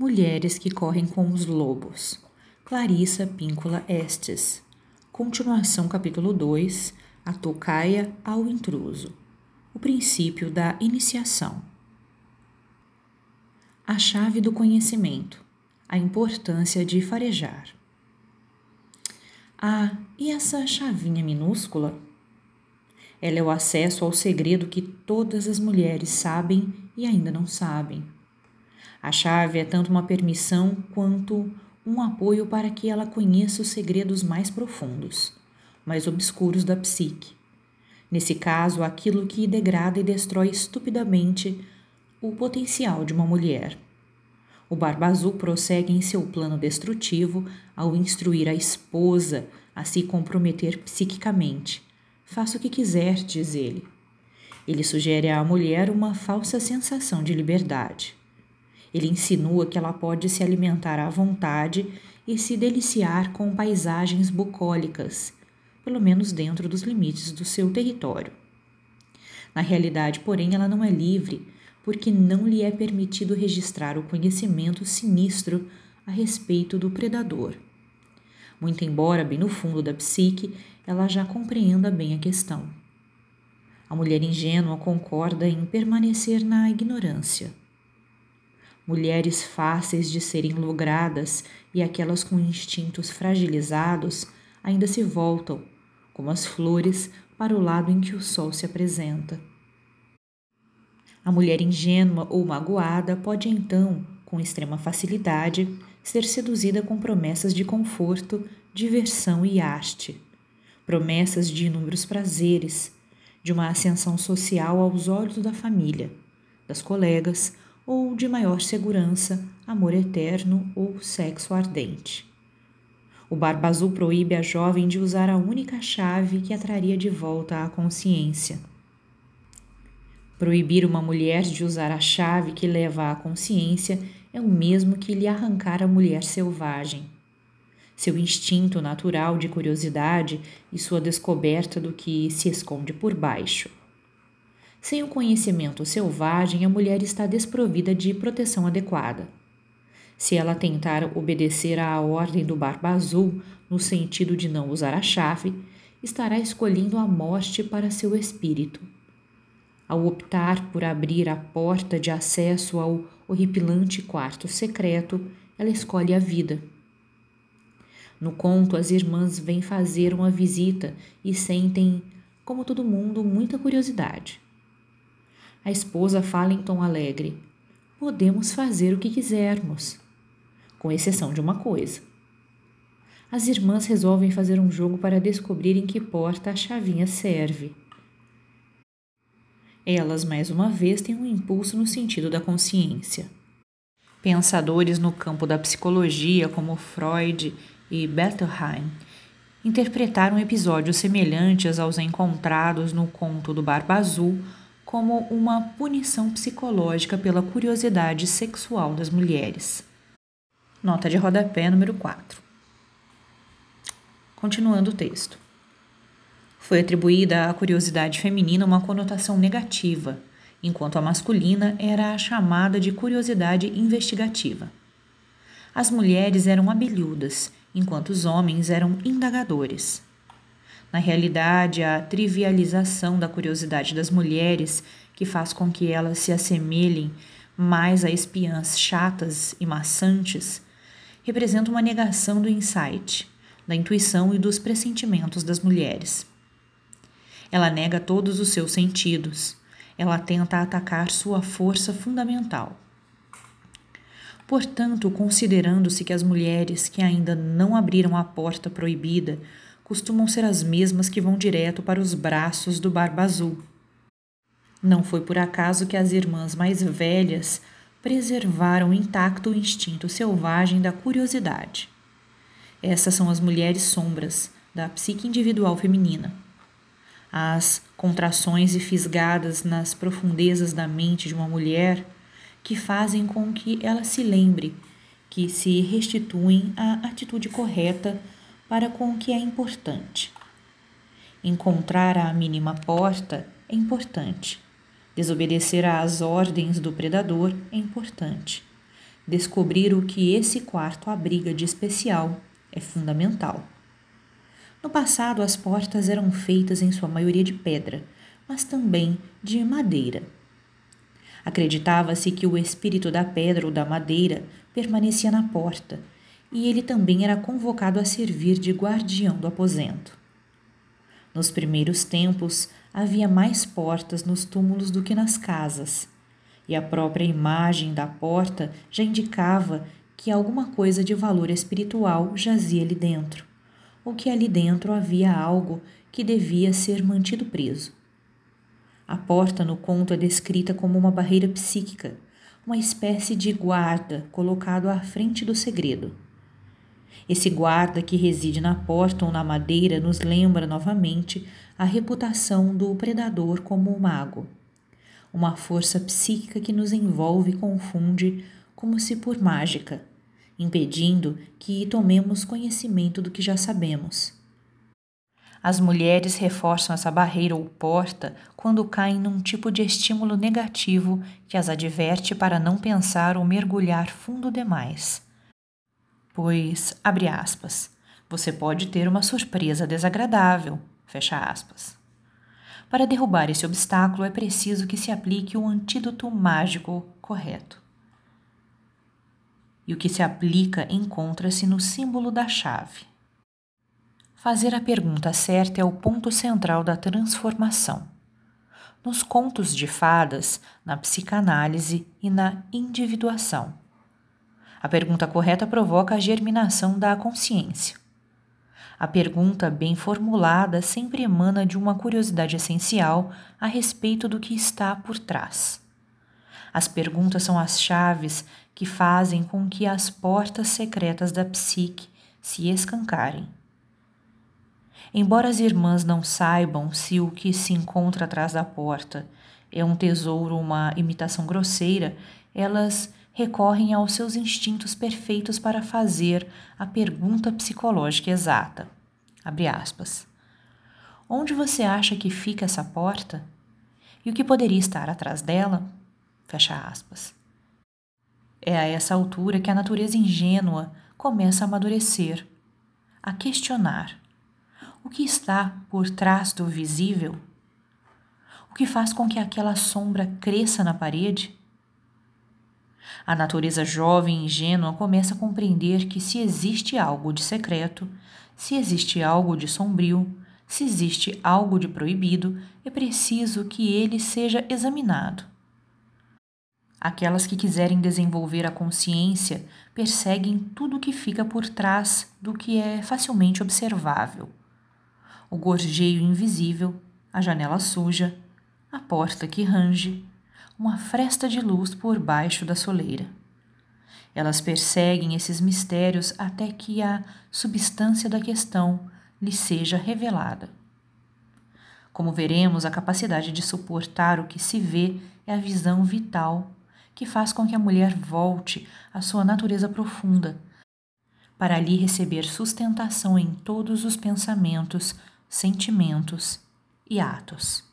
Mulheres que correm com os lobos. Clarissa Píncula Estes. Continuação capítulo 2. A tocaia ao intruso. O princípio da iniciação. A chave do conhecimento. A importância de farejar. Ah, e essa chavinha minúscula? Ela é o acesso ao segredo que todas as mulheres sabem e ainda não sabem. A chave é tanto uma permissão quanto um apoio para que ela conheça os segredos mais profundos, mais obscuros da psique. Nesse caso, aquilo que degrada e destrói estupidamente o potencial de uma mulher. O Barba Azul prossegue em seu plano destrutivo ao instruir a esposa a se comprometer psiquicamente. Faça o que quiser, diz ele. Ele sugere à mulher uma falsa sensação de liberdade. Ele insinua que ela pode se alimentar à vontade e se deliciar com paisagens bucólicas, pelo menos dentro dos limites do seu território. Na realidade, porém, ela não é livre porque não lhe é permitido registrar o conhecimento sinistro a respeito do predador. Muito embora, bem no fundo da psique, ela já compreenda bem a questão. A mulher ingênua concorda em permanecer na ignorância. Mulheres fáceis de serem logradas e aquelas com instintos fragilizados ainda se voltam, como as flores, para o lado em que o sol se apresenta. A mulher ingênua ou magoada pode então, com extrema facilidade, ser seduzida com promessas de conforto, diversão e haste, promessas de inúmeros prazeres, de uma ascensão social aos olhos da família, das colegas ou de maior segurança, amor eterno ou sexo ardente. O Barba Azul proíbe a jovem de usar a única chave que a traria de volta à consciência Proibir uma mulher de usar a chave que leva à consciência é o mesmo que lhe arrancar a mulher selvagem. Seu instinto natural de curiosidade e sua descoberta do que se esconde por baixo. Sem o conhecimento selvagem, a mulher está desprovida de proteção adequada. Se ela tentar obedecer à ordem do Barba Azul, no sentido de não usar a chave, estará escolhendo a morte para seu espírito ao optar por abrir a porta de acesso ao horripilante quarto secreto, ela escolhe a vida. No conto, as irmãs vêm fazer uma visita e sentem, como todo mundo, muita curiosidade. A esposa fala em tom alegre: Podemos fazer o que quisermos, com exceção de uma coisa. As irmãs resolvem fazer um jogo para descobrir em que porta a chavinha serve. Elas, mais uma vez, têm um impulso no sentido da consciência. Pensadores no campo da psicologia, como Freud e Bettelheim, interpretaram episódios semelhantes aos encontrados no conto do Barba Azul como uma punição psicológica pela curiosidade sexual das mulheres. Nota de rodapé número 4. Continuando o texto. Foi atribuída à curiosidade feminina uma conotação negativa, enquanto a masculina era a chamada de curiosidade investigativa. As mulheres eram abelhudas, enquanto os homens eram indagadores. Na realidade, a trivialização da curiosidade das mulheres, que faz com que elas se assemelhem mais a espiãs chatas e maçantes, representa uma negação do insight, da intuição e dos pressentimentos das mulheres. Ela nega todos os seus sentidos. Ela tenta atacar sua força fundamental. Portanto, considerando-se que as mulheres que ainda não abriram a porta proibida costumam ser as mesmas que vão direto para os braços do Barba Azul. Não foi por acaso que as irmãs mais velhas preservaram intacto o instinto selvagem da curiosidade. Essas são as mulheres sombras da psique individual feminina as contrações e fisgadas nas profundezas da mente de uma mulher que fazem com que ela se lembre que se restituem à atitude correta para com o que é importante. Encontrar a mínima porta é importante. Desobedecer às ordens do predador é importante. descobrir o que esse quarto abriga de especial é fundamental. No passado, as portas eram feitas em sua maioria de pedra, mas também de madeira. Acreditava-se que o espírito da pedra ou da madeira permanecia na porta, e ele também era convocado a servir de guardião do aposento. Nos primeiros tempos, havia mais portas nos túmulos do que nas casas, e a própria imagem da porta já indicava que alguma coisa de valor espiritual jazia ali dentro ou que ali dentro havia algo que devia ser mantido preso. A porta no conto é descrita como uma barreira psíquica, uma espécie de guarda colocado à frente do segredo. Esse guarda que reside na porta ou na madeira nos lembra novamente a reputação do predador como o mago, uma força psíquica que nos envolve e confunde como se por mágica impedindo que tomemos conhecimento do que já sabemos. As mulheres reforçam essa barreira ou porta quando caem num tipo de estímulo negativo que as adverte para não pensar ou mergulhar fundo demais. Pois, abre aspas, você pode ter uma surpresa desagradável, fecha aspas. Para derrubar esse obstáculo é preciso que se aplique o antídoto mágico correto e o que se aplica encontra-se no símbolo da chave. Fazer a pergunta certa é o ponto central da transformação. Nos contos de fadas, na psicanálise e na individuação. A pergunta correta provoca a germinação da consciência. A pergunta bem formulada sempre emana de uma curiosidade essencial a respeito do que está por trás. As perguntas são as chaves que fazem com que as portas secretas da psique se escancarem. Embora as irmãs não saibam se o que se encontra atrás da porta é um tesouro ou uma imitação grosseira, elas recorrem aos seus instintos perfeitos para fazer a pergunta psicológica exata. Abre aspas. Onde você acha que fica essa porta? E o que poderia estar atrás dela? Fecha aspas. É a essa altura que a natureza ingênua começa a amadurecer, a questionar o que está por trás do visível, o que faz com que aquela sombra cresça na parede. A natureza jovem e ingênua começa a compreender que se existe algo de secreto, se existe algo de sombrio, se existe algo de proibido, é preciso que ele seja examinado Aquelas que quiserem desenvolver a consciência perseguem tudo o que fica por trás do que é facilmente observável. O gorjeio invisível, a janela suja, a porta que range, uma fresta de luz por baixo da soleira. Elas perseguem esses mistérios até que a substância da questão lhe seja revelada. Como veremos, a capacidade de suportar o que se vê é a visão vital que faz com que a mulher volte à sua natureza profunda, para ali receber sustentação em todos os pensamentos, sentimentos e atos.